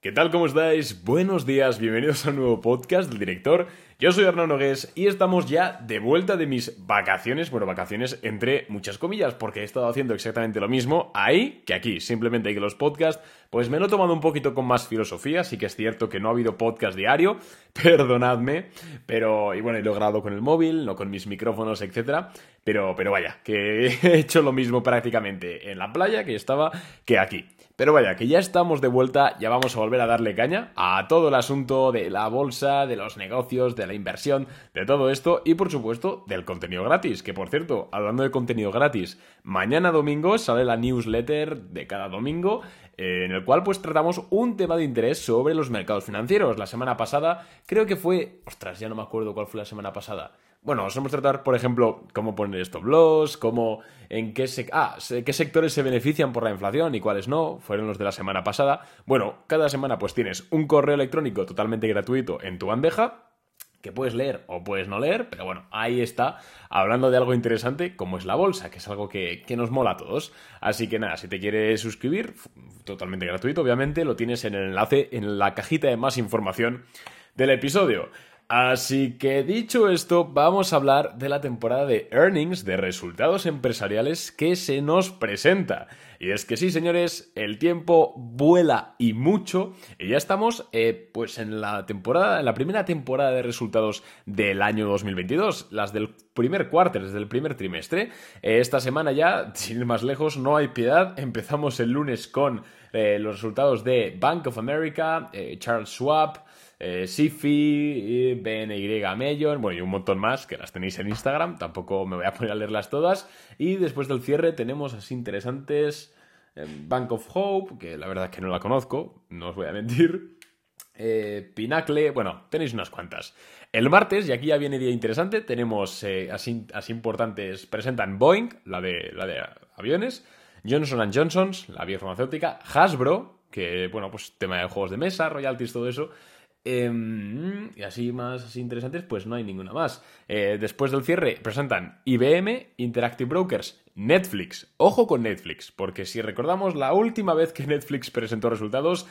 ¿Qué tal? ¿Cómo estáis? Buenos días, bienvenidos a un nuevo podcast del director. Yo soy Hernán Nogués y estamos ya de vuelta de mis vacaciones, bueno, vacaciones entre muchas comillas, porque he estado haciendo exactamente lo mismo ahí que aquí. Simplemente que los podcasts, pues me lo he tomado un poquito con más filosofía, sí que es cierto que no ha habido podcast diario, perdonadme, pero, y bueno, he logrado con el móvil, no con mis micrófonos, etcétera, pero, pero vaya, que he hecho lo mismo prácticamente en la playa que estaba que aquí. Pero vaya, que ya estamos de vuelta, ya vamos a volver a darle caña a todo el asunto de la bolsa, de los negocios, de la inversión, de todo esto y por supuesto del contenido gratis. Que por cierto, hablando de contenido gratis, mañana domingo sale la newsletter de cada domingo eh, en el cual pues tratamos un tema de interés sobre los mercados financieros. La semana pasada creo que fue... Ostras, ya no me acuerdo cuál fue la semana pasada. Bueno, os vamos a tratar, por ejemplo, cómo poner stop loss, cómo, en qué, ah, qué sectores se benefician por la inflación y cuáles no, fueron los de la semana pasada. Bueno, cada semana pues tienes un correo electrónico totalmente gratuito en tu bandeja, que puedes leer o puedes no leer, pero bueno, ahí está, hablando de algo interesante como es la bolsa, que es algo que, que, nos mola a todos. Así que nada, si te quieres suscribir, totalmente gratuito, obviamente, lo tienes en el enlace en la cajita de más información del episodio. Así que dicho esto, vamos a hablar de la temporada de earnings, de resultados empresariales que se nos presenta. Y es que sí, señores, el tiempo vuela y mucho. Y ya estamos, eh, pues, en la temporada, en la primera temporada de resultados del año 2022, las del primer cuarto, desde el primer trimestre. Eh, esta semana ya, sin ir más lejos, no hay piedad. Empezamos el lunes con eh, los resultados de Bank of America, Charles Schwab, eh, Sifi, BNY Mellon, bueno, y un montón más que las tenéis en Instagram, tampoco me voy a poner a leerlas todas. Y después del cierre tenemos así interesantes eh, Bank of Hope, que la verdad es que no la conozco, no os voy a mentir. Eh, Pinacle, bueno, tenéis unas cuantas. El martes, y aquí ya viene día interesante, tenemos eh, así, así, importantes, presentan Boeing, la de, la de aviones, Johnson Johnson, la biofarmacéutica, Hasbro, que, bueno, pues tema de juegos de mesa, royalties, todo eso, Em, y así más interesantes, pues no hay ninguna más. Eh, después del cierre presentan IBM, Interactive Brokers, Netflix. Ojo con Netflix, porque si recordamos la última vez que Netflix presentó resultados,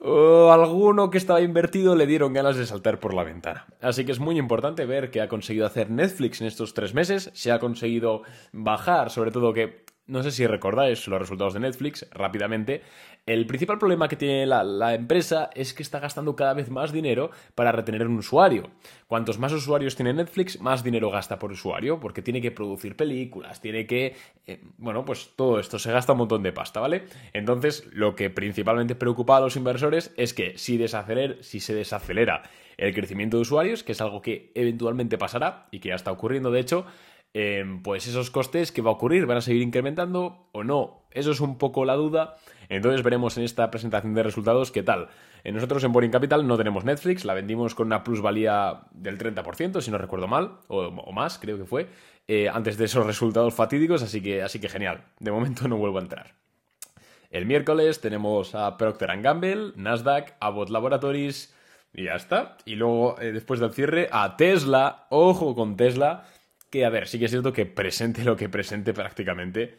alguno que estaba invertido le dieron ganas de saltar por la ventana. Así que es muy importante ver qué ha conseguido hacer Netflix en estos tres meses. Se ha conseguido bajar, sobre todo que no sé si recordáis los resultados de Netflix rápidamente. El principal problema que tiene la, empresa es que está gastando cada vez más dinero para retener un usuario. Cuantos más usuarios tiene Netflix, más dinero gasta por usuario, porque tiene que producir películas, tiene que... Eh, bueno, pues todo esto se gasta un montón de pasta, ¿vale? Entonces, lo que principalmente preocupa a los inversores es que si, si se desacelera el crecimiento de usuarios, que es algo que eventualmente pasará y que ya está ocurriendo, de hecho, Em, pues esos costes, ¿qué va a ocurrir? ¿Van a seguir incrementando o no? Eso es un poco la duda. Entonces veremos en esta presentación de resultados qué tal. Eh, nosotros en Boring Capital no tenemos Netflix, la vendimos con una plusvalía del 30%, si no recuerdo mal, o, más, creo que fue, eh, antes de esos resultados fatídicos, así que, así que genial. De momento no vuelvo a entrar. El miércoles tenemos a Procter Gamble, Nasdaq, Abbott Laboratories y ya está. Y luego, eh, después del cierre, a Tesla. Ojo con Tesla a ver, sí que es cierto que presente lo que presente prácticamente,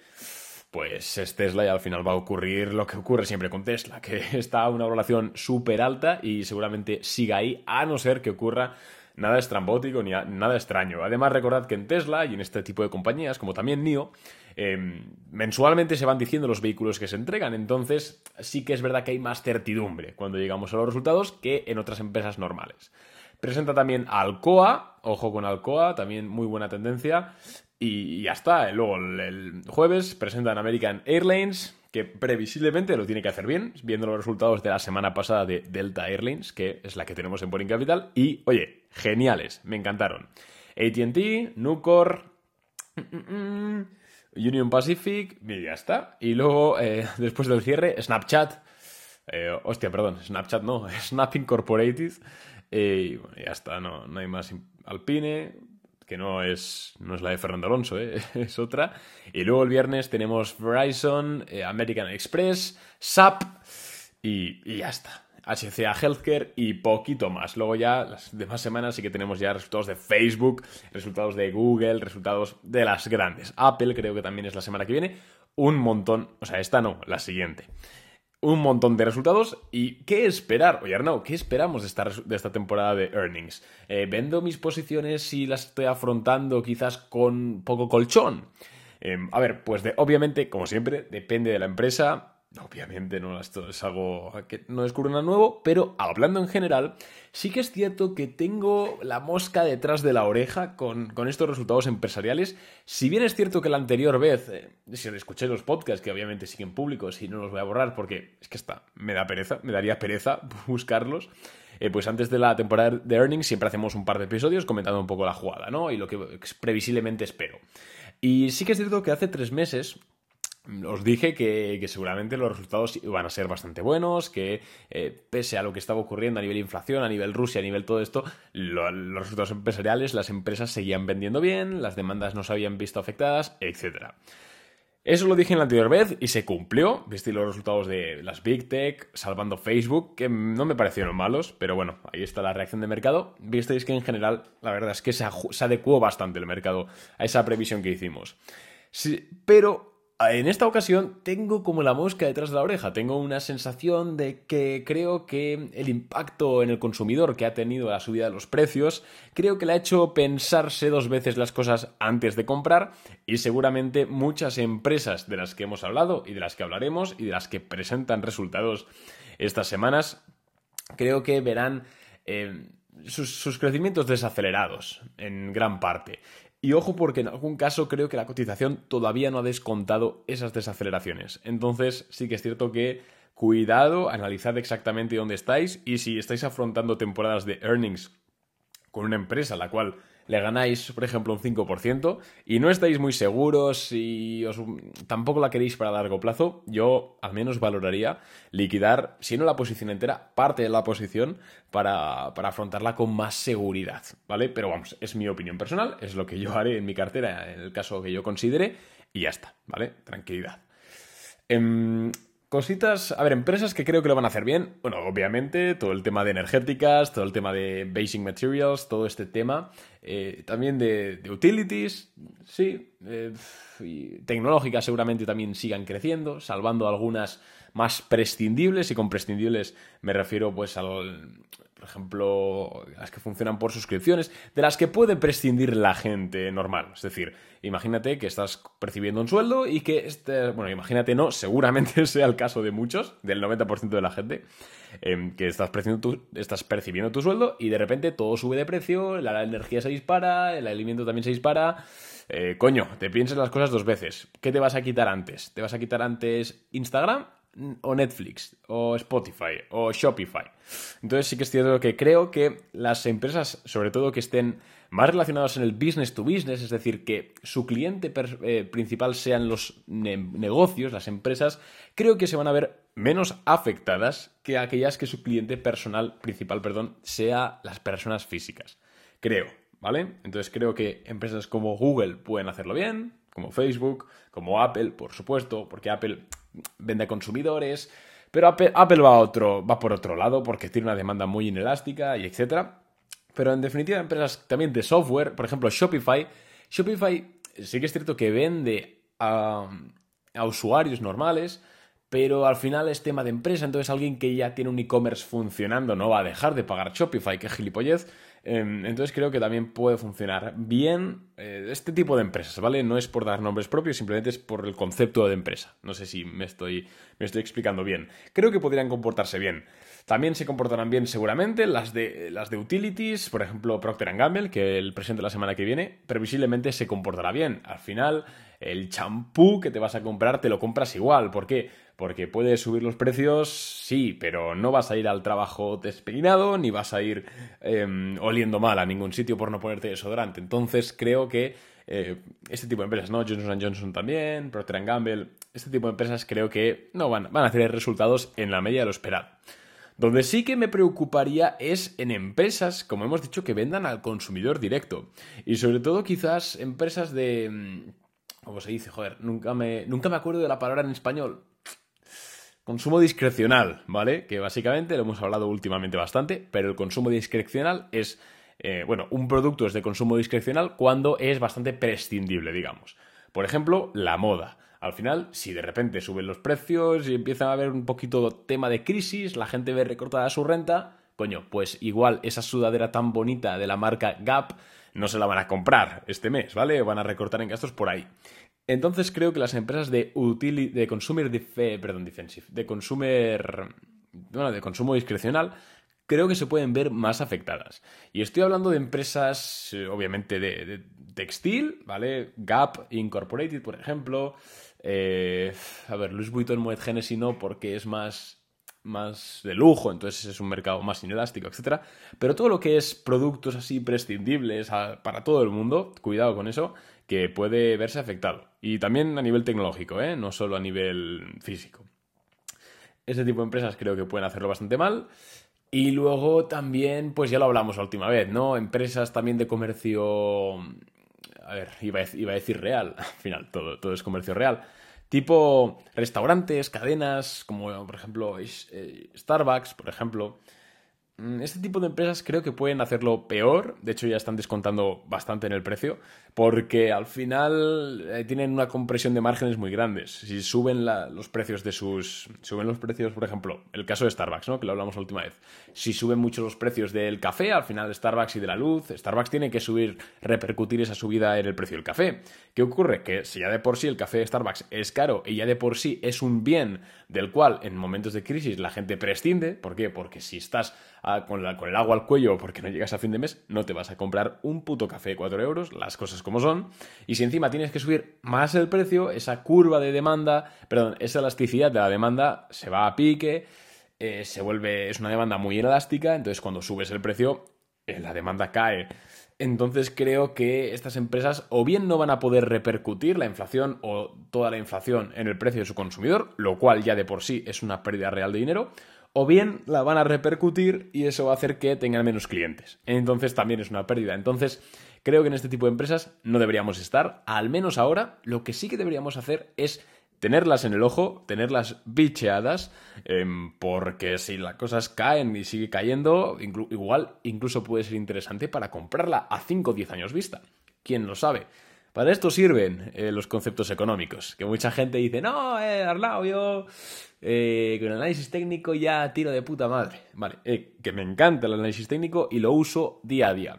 pues es Tesla y al final va a ocurrir lo que ocurre siempre con Tesla, que está a una valoración súper alta y seguramente siga ahí, a no ser que ocurra nada estrambótico ni nada extraño. Además, recordad que en Tesla y en este tipo de compañías, como también NIO, em, mensualmente se van diciendo los vehículos que se entregan. Entonces, sí que es verdad que hay más certidumbre cuando llegamos a los resultados que en otras empresas normales. Presenta también Alcoa, ojo con Alcoa, también muy buena tendencia. Y ya está. Luego el, jueves presentan American Airlines, que previsiblemente lo tiene que hacer bien, viendo los resultados de la semana pasada de Delta Airlines, que es la que tenemos en Boring Capital. Y, oye, geniales, me encantaron. ATT, Nucor, Union Pacific, y ya está. Y luego, eh, después del cierre, Snapchat. Eh, hostia, perdón, Snapchat no, Snap Incorporated, y bueno, ya está, no, no hay más. Alpine, que no es, no es la de Fernando Alonso, ¿eh? es otra. Y luego el viernes tenemos Verizon, eh, American Express, SAP y, y ya está. HCA Healthcare y poquito más. Luego ya las demás semanas sí que tenemos ya resultados de Facebook, resultados de Google, resultados de las grandes. Apple creo que también es la semana que viene. Un montón, o sea, esta no, la siguiente. Un montón de resultados y qué esperar. Oye, Arnau, ¿qué esperamos de esta, de esta temporada de earnings? Eh, ¿Vendo mis posiciones y las estoy afrontando quizás con poco colchón? Em, a ver, pues de, obviamente, como siempre, depende de la empresa. Obviamente no esto es algo que no descubro nada nuevo, pero hablando en general, sí que es cierto que tengo la mosca detrás de la oreja con, estos resultados empresariales. Si bien es cierto que la anterior vez, eh, si escuché los podcasts, que obviamente siguen públicos y no los voy a borrar porque es que está, me da pereza, me daría pereza buscarlos. Eh, pues antes de la temporada de earnings siempre hacemos un par de episodios comentando un poco la jugada, ¿no? Y lo que previsiblemente espero. Y sí que es cierto que hace tres meses os dije que, seguramente los resultados iban a ser bastante buenos, que eh, pese a lo que estaba ocurriendo a nivel inflación, a nivel Rusia, a nivel todo esto, los resultados empresariales, las empresas seguían vendiendo bien, las demandas no se habían visto afectadas, etc. Eso lo dije en la anterior vez y se cumplió. Visteis los resultados de las Big Tech, salvando Facebook, que no me parecieron malos, pero bueno, ahí está la reacción de mercado. Visteis que en general, la verdad es que se, se adecuó bastante el mercado a esa previsión que hicimos. Sí, pero en esta ocasión tengo como la mosca detrás de la oreja, tengo una sensación de que creo que el impacto en el consumidor que ha tenido la subida de los precios, creo que le ha hecho pensarse dos veces las cosas antes de comprar y seguramente muchas empresas de las que hemos hablado y de las que hablaremos y de las que presentan resultados estas semanas, creo que verán... Eh, sus, crecimientos desacelerados en gran parte. Y ojo porque en algún caso creo que la cotización todavía no ha descontado esas desaceleraciones. Entonces sí que es cierto que cuidado, analizad exactamente dónde estáis y si estáis afrontando temporadas de earnings con una empresa la cual le ganáis, por ejemplo, un 5% y no estáis muy seguros y os, tampoco la queréis para largo plazo, yo al menos valoraría liquidar, si no la posición entera, parte de la posición para, para afrontarla con más seguridad, ¿vale? Pero vamos, es mi opinión personal, es lo que yo haré en mi cartera en el caso que yo considere y ya está, ¿vale? Tranquilidad. Em, Cositas, a ver, empresas que creo que lo van a hacer bien. Bueno, obviamente, todo el tema de energéticas, todo el tema de basic materials, todo este tema. Eh, también de, utilities, sí. Eh, y tecnológicas seguramente también sigan creciendo, salvando algunas más prescindibles. Y con prescindibles me refiero pues al, por ejemplo, las que funcionan por suscripciones, de las que puede prescindir la gente normal. Es decir, imagínate que estás percibiendo un sueldo y que, este, bueno, imagínate no, seguramente sea el caso de muchos, del 90% de la gente, em, que estás percibiendo, tu, estás percibiendo tu sueldo y de repente todo sube de precio, la energía se dispara, el alimento también se dispara. Eh, coño, te piensas las cosas dos veces. ¿Qué te vas a quitar antes? ¿Te vas a quitar antes Instagram o Netflix, o Spotify, o Shopify. Entonces sí que es cierto que creo que las empresas, sobre todo que estén más relacionadas en el business to business, es decir, que su cliente eh, principal sean los negocios, las empresas, creo que se van a ver menos afectadas que aquellas que su cliente personal principal, perdón, sea las personas físicas. Creo, ¿vale? Entonces creo que empresas como Google pueden hacerlo bien, como Facebook, como Apple, por supuesto, porque Apple vende a consumidores, pero Apple, va, a otro, va por otro lado porque tiene una demanda muy inelástica y etcétera. Pero en definitiva, empresas también de software, por ejemplo Shopify, Shopify sí que es cierto que vende a, usuarios normales, pero al final es tema de empresa, entonces alguien que ya tiene un e-commerce funcionando no va a dejar de pagar Shopify, que gilipollez. Em, entonces creo que también puede funcionar bien eh, este tipo de empresas, ¿vale? No es por dar nombres propios, simplemente es por el concepto de empresa. No sé si me estoy, me estoy explicando bien. Creo que podrían comportarse bien. También se comportarán bien seguramente las de, las de utilities, por ejemplo Procter Gamble, que el presente la semana que viene, previsiblemente se comportará bien. Al final, el champú que te vas a comprar te lo compras igual. ¿Por qué? Porque puedes subir los precios, sí, pero no vas a ir al trabajo despeinado, ni vas a ir em, oliendo mal a ningún sitio por no ponerte desodorante. Entonces creo que eh, este tipo de empresas, ¿no? Johnson Johnson también, Procter Gamble, este tipo de empresas creo que no van, van a hacer resultados en la media de lo esperado. Donde sí que me preocuparía es en empresas, como hemos dicho, que vendan al consumidor directo. Y sobre todo quizás empresas de... Mm, ¿Cómo se dice? Joder, nunca me, nunca me acuerdo de la palabra en español. Consumo discrecional, ¿vale? Que básicamente lo hemos hablado últimamente bastante, pero el consumo discrecional es, eh, bueno, un producto es de consumo discrecional cuando es bastante prescindible, digamos. Por ejemplo, la moda. Al final, si de repente suben los precios y empieza a haber un poquito tema de crisis, la gente ve recortada su renta, coño, pues igual esa sudadera tan bonita de la marca Gap no se la van a comprar este mes, ¿vale? Van a recortar en gastos por ahí. Entonces creo que las empresas de de consumer perdón, defensive, de consumer bueno, de consumo discrecional creo que se pueden ver más afectadas. Y estoy hablando de empresas, eh, obviamente, de, textil, ¿vale? Gap Incorporated, por ejemplo. Eh, a ver, Louis Vuitton Moet Genesis no, porque es más, más de lujo, entonces es un mercado más inelástico, etc. Pero todo lo que es productos así prescindibles para todo el mundo, cuidado con eso, que puede verse afectado. Y también a nivel tecnológico, ¿eh? no solo a nivel físico. Ese tipo de empresas creo que pueden hacerlo bastante mal. Y luego también, pues ya lo hablamos la última vez, ¿no? Empresas también de comercio. A ver, iba a, decir real. Al final, todo, todo es comercio real. Tipo restaurantes, cadenas, como por ejemplo eh, Starbucks, por ejemplo. Mm, este tipo de empresas creo que pueden hacerlo peor, de hecho ya están descontando bastante en el precio, porque al final eh, tienen una compresión de márgenes muy grandes. Si suben los precios de sus... Suben los precios, por ejemplo, el caso de Starbucks, ¿no? Que lo hablamos la última vez. Si suben mucho los precios del café, al final Starbucks y de la luz, Starbucks tiene que subir, repercutir esa subida en el precio del café. ¿Qué ocurre? Que si ya de por sí el café de Starbucks es caro y ya de por sí es un bien del cual en momentos de crisis la gente prescinde, ¿por qué? Porque si estás con, el agua al cuello porque no llegas a fin de mes, no te vas a comprar un puto café de 4 euros, las cosas como son. Y si encima tienes que subir más el precio, esa curva de demanda, perdón, esa elasticidad de la demanda se va a pique, eh, se vuelve, es una demanda muy elástica, entonces cuando subes el precio, eh, la demanda cae. Entonces creo que estas empresas o bien no van a poder repercutir la inflación o toda la inflación en el precio de su consumidor, lo cual ya de por sí es una pérdida real de dinero, o bien la van a repercutir y eso va a hacer que tengan menos clientes. Entonces también es una pérdida. Entonces creo que en este tipo de empresas no deberíamos estar, al menos ahora. Lo que sí que deberíamos hacer es tenerlas en el ojo, tenerlas bicheadas, em, porque si las cosas caen y sigue cayendo, igual incluso puede ser interesante para comprarla a 5 o 10 años vista. ¿Quién lo sabe? Para esto sirven eh, los conceptos económicos, que mucha gente dice, no, eh, Arnau, yo eh, con análisis técnico ya tiro de puta madre. Vale, eh, que me encanta el análisis técnico y lo uso día a día.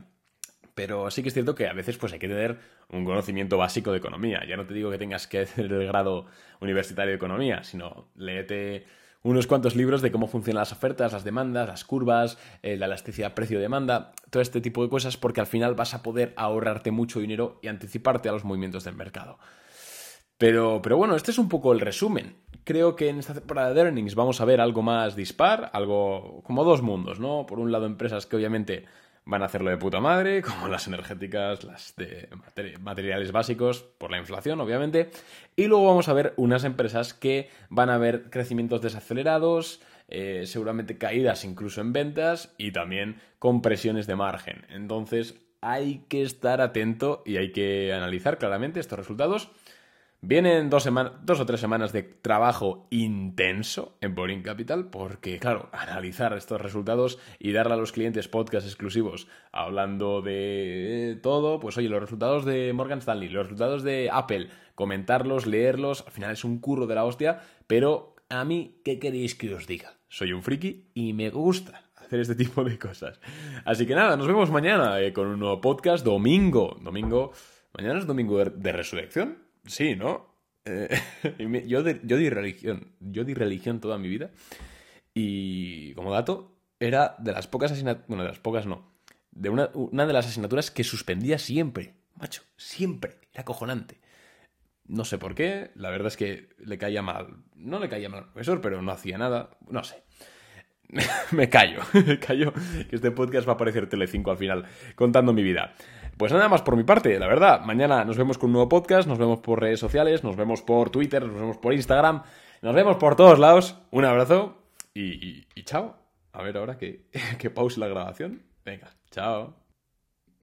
Pero sí que es cierto que a veces pues hay que tener un conocimiento básico de economía. Ya no te digo que tengas que hacer el grado universitario de economía, sino léete unos cuantos libros de cómo funcionan las ofertas, las demandas, las curvas, eh, la elasticidad precio-demanda, todo este tipo de cosas, porque al final vas a poder ahorrarte mucho dinero y anticiparte a los movimientos del mercado. Pero, pero bueno, este es un poco el resumen. Creo que en esta temporada de earnings vamos a ver algo más dispar, algo como dos mundos, ¿no? Por un lado, empresas que obviamente van a hacerlo de puta madre, como las energéticas, las de materiales básicos, por la inflación, obviamente. Y luego vamos a ver unas empresas que van a ver crecimientos desacelerados, eh, seguramente caídas incluso en ventas y también compresiones de margen. Entonces hay que estar atento y hay que analizar claramente estos resultados Vienen dos, dos o tres semanas de trabajo intenso en Boring Capital porque, claro, analizar estos resultados y darle a los clientes podcasts exclusivos hablando de todo, pues oye, los resultados de Morgan Stanley, los resultados de Apple, comentarlos, leerlos, al final es un curro de la hostia, pero a mí, ¿qué queréis que os diga? Soy un friki y me gusta hacer este tipo de cosas. Así que nada, nos vemos mañana eh, con un nuevo podcast, domingo, domingo, mañana es domingo de resurrección. Sí, ¿no? Eh, yo, di religión, yo di religión toda mi vida y como dato era de las pocas asignaturas, bueno, de las pocas no, de una, de las asignaturas que suspendía siempre, macho, siempre, era acojonante. No sé por qué, la verdad es que le caía mal, no le caía mal al profesor, pero no hacía nada, no sé. me callo, me callo, que este podcast va a aparecer Telecinco al final, contando mi vida. Pues nada más por mi parte, la verdad. Mañana nos vemos con un nuevo podcast, nos vemos por redes sociales, nos vemos por Twitter, nos vemos por Instagram, nos vemos por todos lados. Un abrazo y, chao. A ver ahora que, que pause la grabación. Venga, chao.